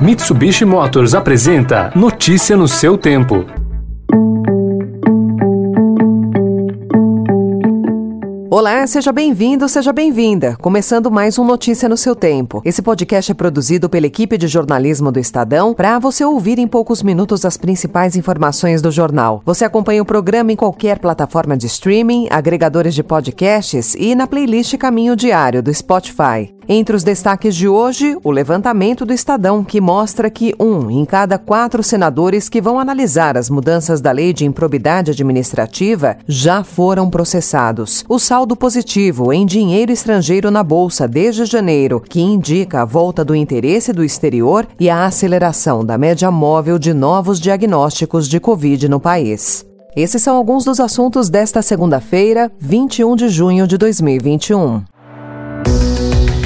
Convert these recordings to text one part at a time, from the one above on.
Mitsubishi Motors apresenta Notícia no seu tempo. Olá, seja bem-vindo, seja bem-vinda. Começando mais um Notícia no seu tempo. Esse podcast é produzido pela equipe de jornalismo do Estadão para você ouvir em poucos minutos as principais informações do jornal. Você acompanha o programa em qualquer plataforma de streaming, agregadores de podcasts e na playlist Caminho Diário do Spotify. Entre os destaques de hoje, o levantamento do Estadão, que mostra que um em cada quatro senadores que vão analisar as mudanças da lei de improbidade administrativa já foram processados. O saldo positivo em dinheiro estrangeiro na Bolsa desde janeiro, que indica a volta do interesse do exterior e a aceleração da média móvel de novos diagnósticos de Covid no país. Esses são alguns dos assuntos desta segunda-feira, 21 de junho de 2021.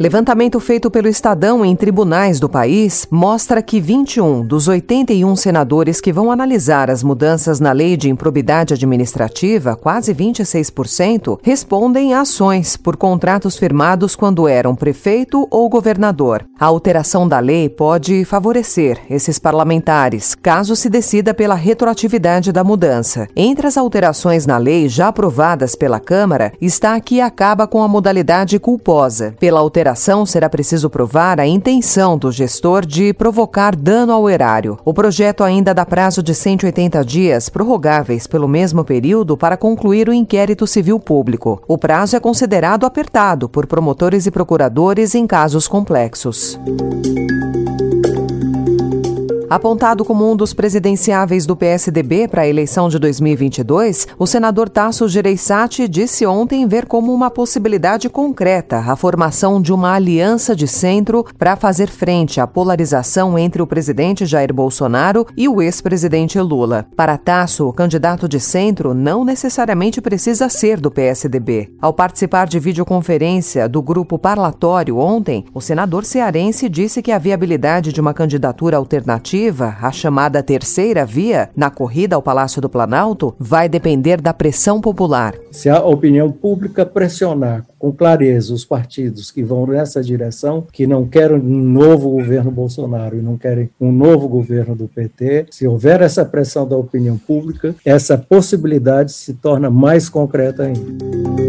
Levantamento feito pelo Estadão em tribunais do país mostra que 21 dos 81 senadores que vão analisar as mudanças na lei de improbidade administrativa, quase 26%, respondem a ações por contratos firmados quando eram prefeito ou governador. A alteração da lei pode favorecer esses parlamentares, caso se decida pela retroatividade da mudança. Entre as alterações na lei já aprovadas pela Câmara está a que acaba com a modalidade culposa. Pela alteração operação será preciso provar a intenção do gestor de provocar dano ao erário. O projeto ainda dá prazo de 180 dias, prorrogáveis pelo mesmo período, para concluir o inquérito civil público. O prazo é considerado apertado por promotores e procuradores em casos complexos. Apontado como um dos presidenciáveis do PSDB para a eleição de 2022, o senador Tasso Gereissati disse ontem ver como uma possibilidade concreta a formação de uma aliança de centro para fazer frente à polarização entre o presidente Jair Bolsonaro e o ex-presidente Lula. Para Tasso, o candidato de centro não necessariamente precisa ser do PSDB. Ao participar de videoconferência do grupo parlatório ontem, o senador cearense disse que a viabilidade de uma candidatura alternativa alternativa, a chamada terceira via, na corrida ao Palácio do Planalto, vai depender da pressão popular. Se a opinião pública pressionar com clareza os partidos que vão nessa direção, que não querem um novo governo Bolsonaro e não querem um novo governo do PT, se houver essa pressão da opinião pública, essa possibilidade se torna mais concreta ainda.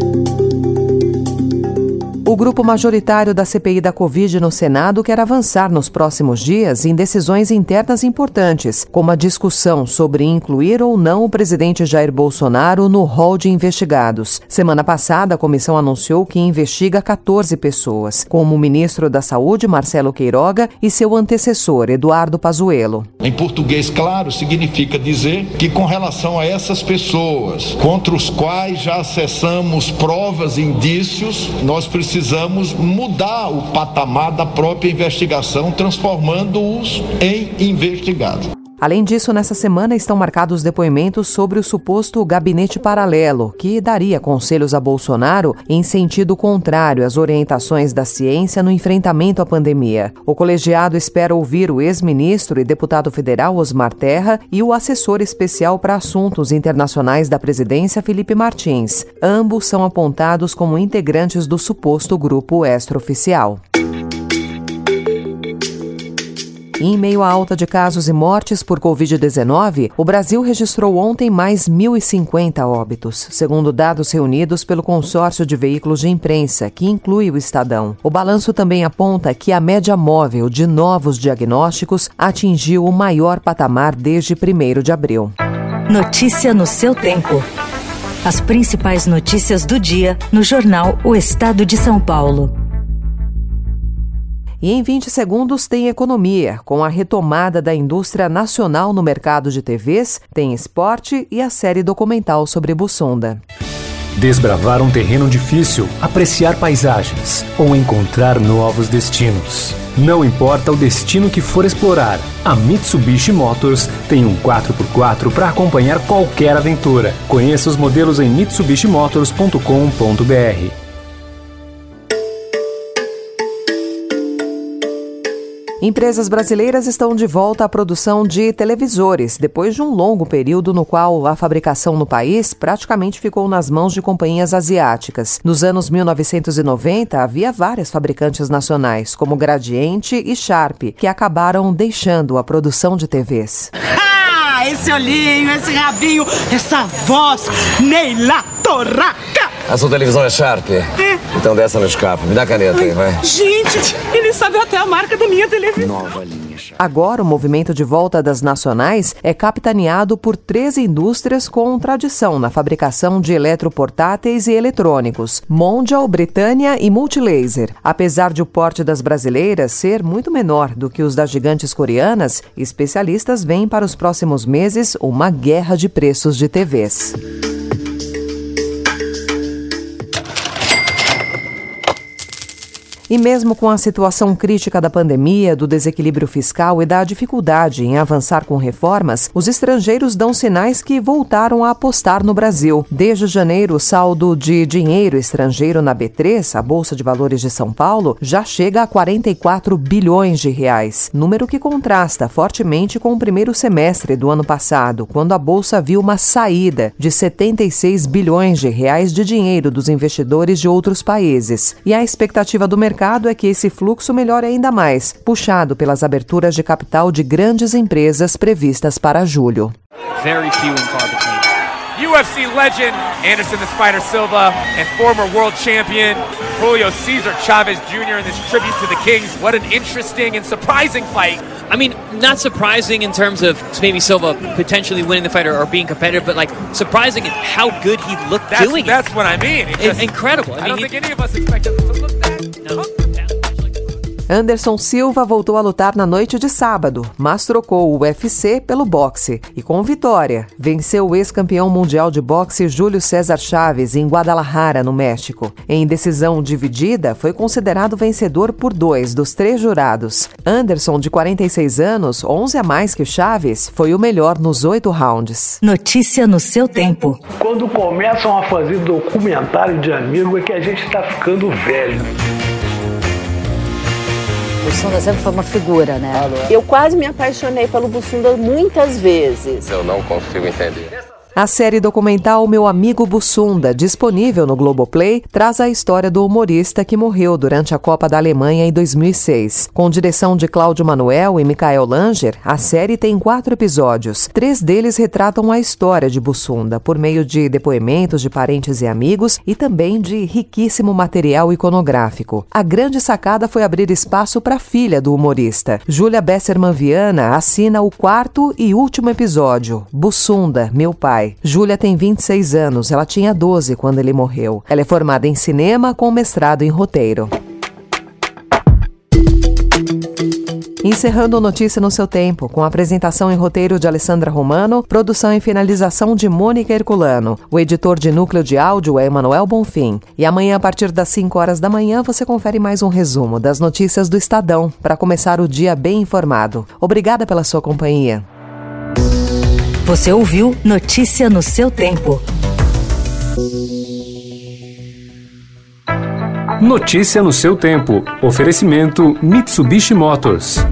O grupo majoritário da CPI da Covid no Senado quer avançar nos próximos dias em decisões internas importantes, como a discussão sobre incluir ou não o presidente Jair Bolsonaro no rol de investigados. Semana passada, a comissão anunciou que investiga 14 pessoas, como o ministro da Saúde, Marcelo Queiroga, e seu antecessor, Eduardo Pazuello. Em português claro, significa dizer que com relação a essas pessoas, contra os quais já acessamos provas e indícios, nós precisamos precisamos mudar o patamar da própria investigação, transformando-os em investigados. Além disso, nessa semana estão marcados depoimentos sobre o suposto gabinete paralelo, que daria conselhos a Bolsonaro em sentido contrário às orientações da ciência no enfrentamento à pandemia. O colegiado espera ouvir o ex-ministro e deputado federal Osmar Terra e o assessor especial para assuntos internacionais da presidência Felipe Martins. Ambos são apontados como integrantes do suposto grupo extraoficial. Em meio à alta de casos e mortes por Covid-19, o Brasil registrou ontem mais 1.050 óbitos, segundo dados reunidos pelo consórcio de veículos de imprensa, que inclui o Estadão. O balanço também aponta que a média móvel de novos diagnósticos atingiu o maior patamar desde 1 de abril. Notícia no seu tempo. As principais notícias do dia no jornal O Estado de São Paulo. E em 20 segundos tem economia, com a retomada da indústria nacional no mercado de TVs, tem esporte e a série documental sobre Bussunda. Desbravar um terreno difícil, apreciar paisagens ou encontrar novos destinos. Não importa o destino que for explorar, a Mitsubishi Motors tem um 4x4 para acompanhar qualquer aventura. Conheça os modelos em mitsubishimotors.com.br. Empresas brasileiras estão de volta à produção de televisores, depois de um longo período no qual a fabricação no país praticamente ficou nas mãos de companhias asiáticas. Nos anos 1990, havia várias fabricantes nacionais, como Gradiente e Sharp, que acabaram deixando a produção de TVs. Ah, esse olhinho, esse rabinho, essa voz, Neila Torraca! A sua televisão é Sharp? É. Então dessa no escape. Me dá a caneta aí, vai. Gente, ele sabe até a marca da minha televisão. Nova linha Sharp. Agora, o movimento de volta das nacionais é capitaneado por três indústrias com tradição na fabricação de eletroportáteis e eletrônicos: Mondial, Britânia e Multilaser. Apesar de o porte das brasileiras ser muito menor do que os das gigantes coreanas, especialistas veem para os próximos meses uma guerra de preços de TVs. E mesmo com a situação crítica da pandemia, do desequilíbrio fiscal e da dificuldade em avançar com reformas, os estrangeiros dão sinais que voltaram a apostar no Brasil. Desde janeiro, o saldo de dinheiro estrangeiro na B3, a Bolsa de Valores de São Paulo, já chega a 44 bilhões de reais, número que contrasta fortemente com o primeiro semestre do ano passado, quando a bolsa viu uma saída de 76 bilhões de reais de dinheiro dos investidores de outros países. E a expectativa do mercado mercado é que esse fluxo melhore ainda mais, puxado pelas aberturas de capital de grandes empresas previstas para julho. Very few and far between. UFC legend Anderson the Spider Silva and former world champion Julio Cesar Chavez Jr. in this tribute to the Kings. What an interesting and surprising fight. I mean, not surprising in terms of maybe Silva potentially winning the fight or, or being competitive, but like surprising in how good he looked that's, doing that's it. That's what I mean. Just, incredible. I, I mean, don't he, think any of us expected him to look that. Anderson Silva voltou a lutar na noite de sábado, mas trocou o UFC pelo boxe e, com vitória, venceu o ex-campeão mundial de boxe Júlio César Chaves em Guadalajara, no México. Em decisão dividida, foi considerado vencedor por dois dos três jurados. Anderson, de 46 anos, 11 a mais que Chaves, foi o melhor nos oito rounds. Notícia no seu tempo. Quando começam a fazer documentário de amigo é que a gente está ficando velho. Bussunda sempre foi uma figura, né? Eu quase me apaixonei pelo Bussunda muitas vezes. Eu não consigo entender. A série documental Meu Amigo Bussunda, disponível no Globoplay, traz a história do humorista que morreu durante a Copa da Alemanha em 2006. Com direção de Cláudio Manuel e Michael Langer, a série tem quatro episódios. Três deles retratam a história de Bussunda, por meio de depoimentos de parentes e amigos e também de riquíssimo material iconográfico. A grande sacada foi abrir espaço para a filha do humorista. Júlia Besserman Viana assina o quarto e último episódio, Bussunda, Meu Pai pai. Júlia tem 26 anos, ela tinha 12 quando ele morreu. Ela é formada em cinema com mestrado em roteiro. Encerrando Notícia no seu tempo, com apresentação em roteiro de Alessandra Romano, produção e finalização de Mônica Herculano. O editor de núcleo de áudio é Emanuel Bonfim. E amanhã, a partir das 5 horas da manhã, você confere mais um resumo das notícias do Estadão, para começar o dia bem informado. Obrigada pela sua companhia. Você ouviu Notícia no seu tempo. Notícia no seu tempo. Oferecimento Mitsubishi Motors.